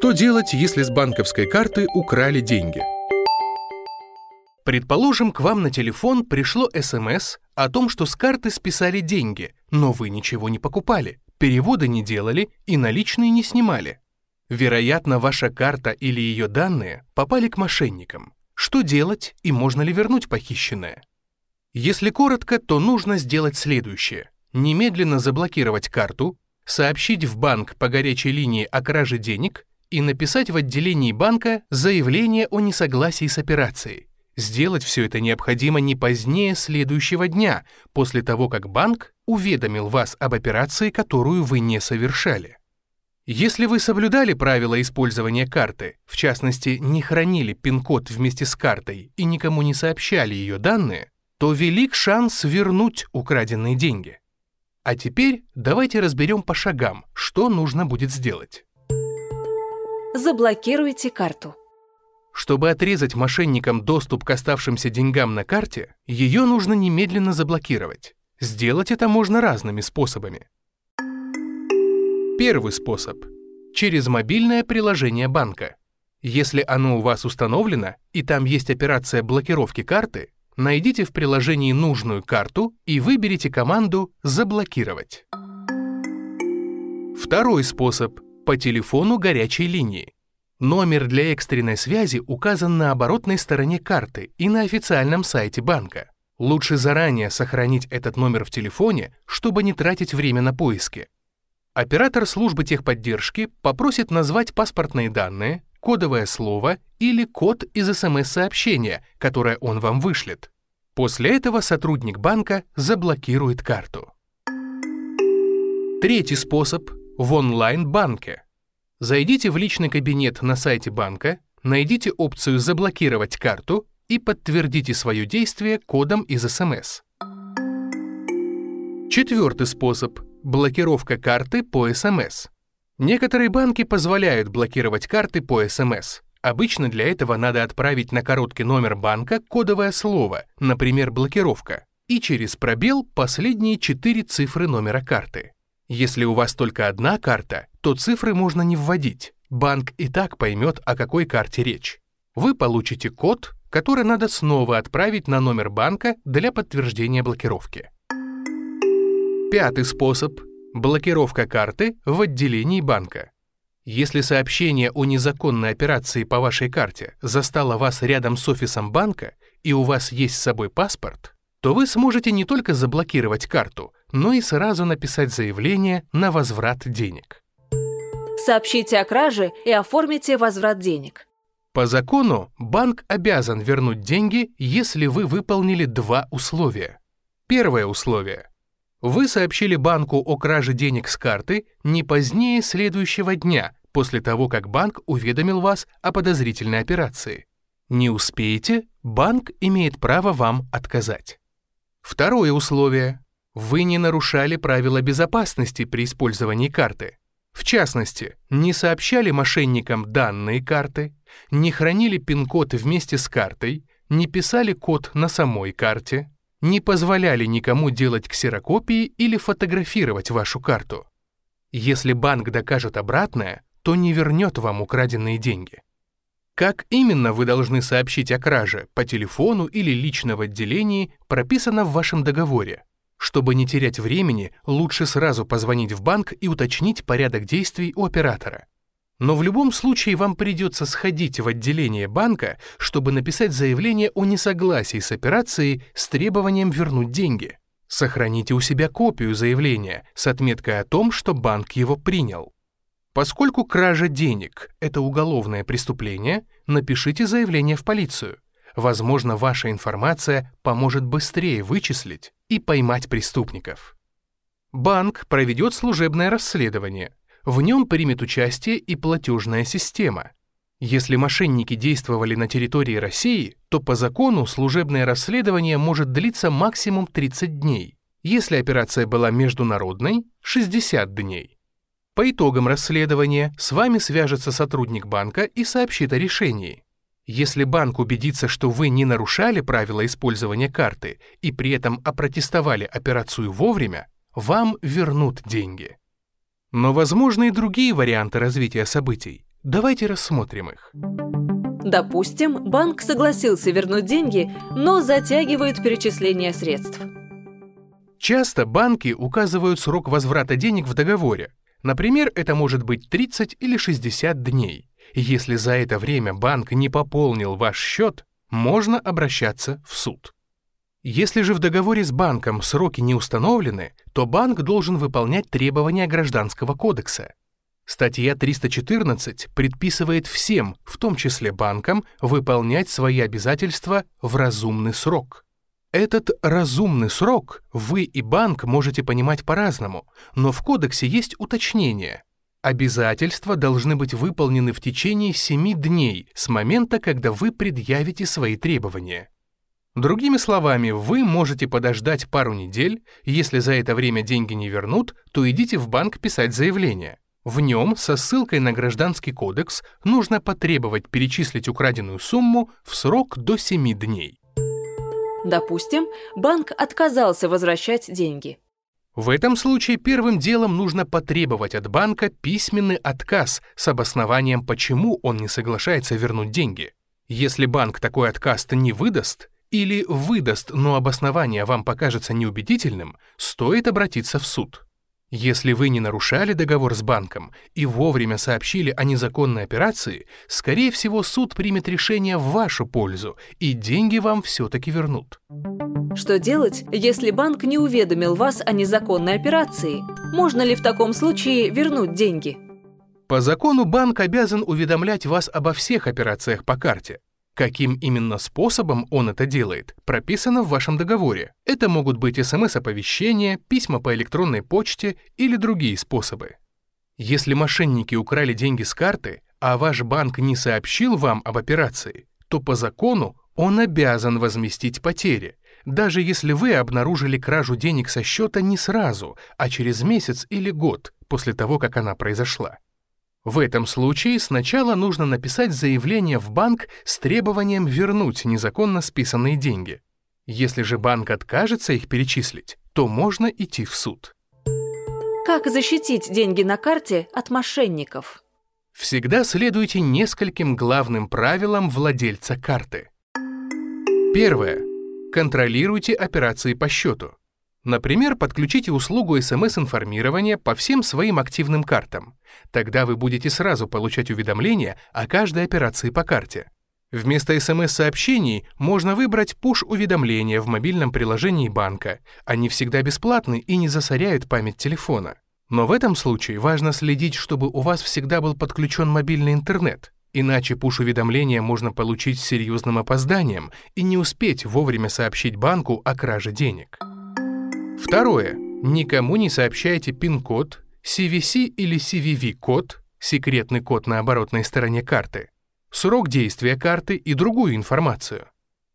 Что делать, если с банковской карты украли деньги? Предположим, к вам на телефон пришло СМС о том, что с карты списали деньги, но вы ничего не покупали, переводы не делали и наличные не снимали. Вероятно, ваша карта или ее данные попали к мошенникам. Что делать и можно ли вернуть похищенное? Если коротко, то нужно сделать следующее. Немедленно заблокировать карту, сообщить в банк по горячей линии о краже денег и написать в отделении банка заявление о несогласии с операцией. Сделать все это необходимо не позднее следующего дня, после того, как банк уведомил вас об операции, которую вы не совершали. Если вы соблюдали правила использования карты, в частности, не хранили пин-код вместе с картой и никому не сообщали ее данные, то велик шанс вернуть украденные деньги. А теперь давайте разберем по шагам, что нужно будет сделать. Заблокируйте карту. Чтобы отрезать мошенникам доступ к оставшимся деньгам на карте, ее нужно немедленно заблокировать. Сделать это можно разными способами. Первый способ – через мобильное приложение банка. Если оно у вас установлено и там есть операция блокировки карты, найдите в приложении нужную карту и выберите команду «Заблокировать». Второй способ – по телефону горячей линии. Номер для экстренной связи указан на оборотной стороне карты и на официальном сайте банка. Лучше заранее сохранить этот номер в телефоне, чтобы не тратить время на поиски. Оператор службы техподдержки попросит назвать паспортные данные, кодовое слово или код из СМС-сообщения, которое он вам вышлет. После этого сотрудник банка заблокирует карту. Третий способ – в онлайн-банке. Зайдите в личный кабинет на сайте банка, найдите опцию «Заблокировать карту» и подтвердите свое действие кодом из СМС. Четвертый способ – блокировка карты по СМС. Некоторые банки позволяют блокировать карты по СМС. Обычно для этого надо отправить на короткий номер банка кодовое слово, например, блокировка, и через пробел последние четыре цифры номера карты. Если у вас только одна карта, то цифры можно не вводить. Банк и так поймет, о какой карте речь. Вы получите код, который надо снова отправить на номер банка для подтверждения блокировки. Пятый способ – блокировка карты в отделении банка. Если сообщение о незаконной операции по вашей карте застало вас рядом с офисом банка и у вас есть с собой паспорт, то вы сможете не только заблокировать карту, но и сразу написать заявление на возврат денег. Сообщите о краже и оформите возврат денег. По закону банк обязан вернуть деньги, если вы выполнили два условия. Первое условие. Вы сообщили банку о краже денег с карты не позднее следующего дня, после того, как банк уведомил вас о подозрительной операции. Не успеете, банк имеет право вам отказать. Второе условие. Вы не нарушали правила безопасности при использовании карты. В частности, не сообщали мошенникам данные карты, не хранили пин-код вместе с картой, не писали код на самой карте, не позволяли никому делать ксерокопии или фотографировать вашу карту. Если банк докажет обратное, то не вернет вам украденные деньги. Как именно вы должны сообщить о краже, по телефону или лично в отделении, прописано в вашем договоре. Чтобы не терять времени, лучше сразу позвонить в банк и уточнить порядок действий у оператора. Но в любом случае вам придется сходить в отделение банка, чтобы написать заявление о несогласии с операцией с требованием вернуть деньги. Сохраните у себя копию заявления с отметкой о том, что банк его принял. Поскольку кража денег – это уголовное преступление, напишите заявление в полицию. Возможно, ваша информация поможет быстрее вычислить и поймать преступников. Банк проведет служебное расследование. В нем примет участие и платежная система. Если мошенники действовали на территории России, то по закону служебное расследование может длиться максимум 30 дней. Если операция была международной – 60 дней. По итогам расследования с вами свяжется сотрудник банка и сообщит о решении. Если банк убедится, что вы не нарушали правила использования карты и при этом опротестовали операцию вовремя, вам вернут деньги. Но возможны и другие варианты развития событий. Давайте рассмотрим их. Допустим, банк согласился вернуть деньги, но затягивает перечисление средств. Часто банки указывают срок возврата денег в договоре. Например, это может быть 30 или 60 дней. Если за это время банк не пополнил ваш счет, можно обращаться в суд. Если же в договоре с банком сроки не установлены, то банк должен выполнять требования Гражданского кодекса. Статья 314 предписывает всем, в том числе банкам, выполнять свои обязательства в разумный срок. Этот разумный срок вы и банк можете понимать по-разному, но в кодексе есть уточнение. Обязательства должны быть выполнены в течение 7 дней с момента, когда вы предъявите свои требования. Другими словами, вы можете подождать пару недель, если за это время деньги не вернут, то идите в банк писать заявление. В нем со ссылкой на Гражданский кодекс нужно потребовать перечислить украденную сумму в срок до 7 дней. Допустим, банк отказался возвращать деньги. В этом случае первым делом нужно потребовать от банка письменный отказ с обоснованием, почему он не соглашается вернуть деньги. Если банк такой отказ не выдаст, или выдаст, но обоснование вам покажется неубедительным, стоит обратиться в суд. Если вы не нарушали договор с банком и вовремя сообщили о незаконной операции, скорее всего, суд примет решение в вашу пользу, и деньги вам все-таки вернут. Что делать, если банк не уведомил вас о незаконной операции? Можно ли в таком случае вернуть деньги? По закону банк обязан уведомлять вас обо всех операциях по карте. Каким именно способом он это делает, прописано в вашем договоре. Это могут быть смс-оповещения, письма по электронной почте или другие способы. Если мошенники украли деньги с карты, а ваш банк не сообщил вам об операции, то по закону он обязан возместить потери, даже если вы обнаружили кражу денег со счета не сразу, а через месяц или год после того, как она произошла. В этом случае сначала нужно написать заявление в банк с требованием вернуть незаконно списанные деньги. Если же банк откажется их перечислить, то можно идти в суд. Как защитить деньги на карте от мошенников? Всегда следуйте нескольким главным правилам владельца карты. Первое. Контролируйте операции по счету. Например, подключите услугу смс-информирования по всем своим активным картам. Тогда вы будете сразу получать уведомления о каждой операции по карте. Вместо смс-сообщений можно выбрать пуш-уведомления в мобильном приложении банка. Они всегда бесплатны и не засоряют память телефона. Но в этом случае важно следить, чтобы у вас всегда был подключен мобильный интернет. Иначе пуш-уведомления можно получить с серьезным опозданием и не успеть вовремя сообщить банку о краже денег. Второе. Никому не сообщайте пин-код, CVC или CVV-код, секретный код на оборотной стороне карты, срок действия карты и другую информацию.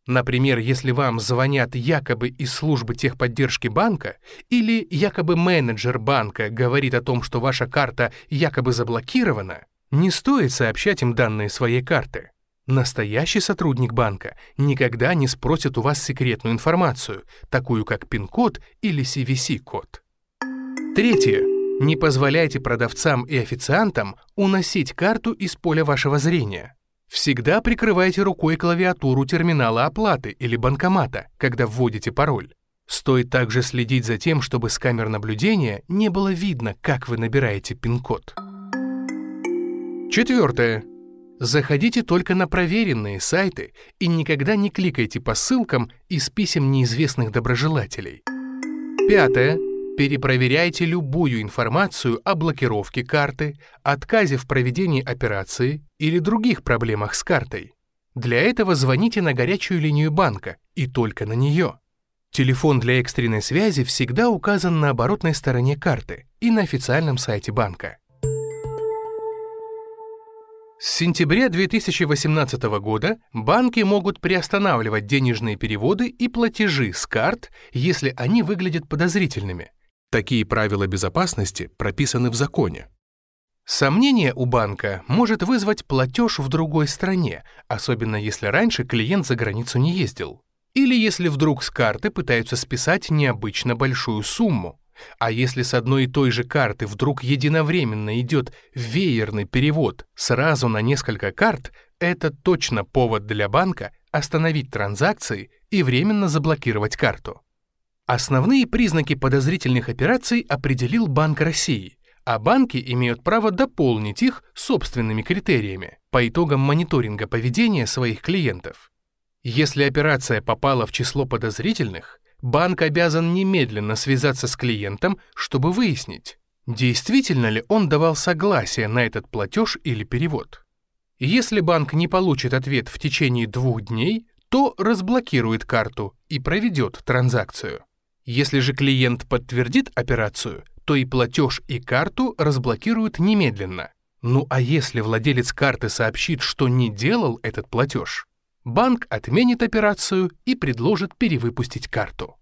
Например, если вам звонят якобы из службы техподдержки банка или якобы менеджер банка говорит о том, что ваша карта якобы заблокирована, не стоит сообщать им данные своей карты. Настоящий сотрудник банка никогда не спросит у вас секретную информацию, такую как пин-код или CVC-код. Третье. Не позволяйте продавцам и официантам уносить карту из поля вашего зрения. Всегда прикрывайте рукой клавиатуру терминала оплаты или банкомата, когда вводите пароль. Стоит также следить за тем, чтобы с камер наблюдения не было видно, как вы набираете пин-код. Четвертое. Заходите только на проверенные сайты и никогда не кликайте по ссылкам из писем неизвестных доброжелателей. Пятое. Перепроверяйте любую информацию о блокировке карты, отказе в проведении операции или других проблемах с картой. Для этого звоните на горячую линию банка и только на нее. Телефон для экстренной связи всегда указан на оборотной стороне карты и на официальном сайте банка. С сентября 2018 года банки могут приостанавливать денежные переводы и платежи с карт, если они выглядят подозрительными. Такие правила безопасности прописаны в законе. Сомнение у банка может вызвать платеж в другой стране, особенно если раньше клиент за границу не ездил. Или если вдруг с карты пытаются списать необычно большую сумму. А если с одной и той же карты вдруг единовременно идет веерный перевод сразу на несколько карт, это точно повод для банка остановить транзакции и временно заблокировать карту. Основные признаки подозрительных операций определил Банк России, а банки имеют право дополнить их собственными критериями по итогам мониторинга поведения своих клиентов. Если операция попала в число подозрительных, банк обязан немедленно связаться с клиентом, чтобы выяснить, действительно ли он давал согласие на этот платеж или перевод. Если банк не получит ответ в течение двух дней, то разблокирует карту и проведет транзакцию. Если же клиент подтвердит операцию, то и платеж, и карту разблокируют немедленно. Ну а если владелец карты сообщит, что не делал этот платеж, банк отменит операцию и предложит перевыпустить карту.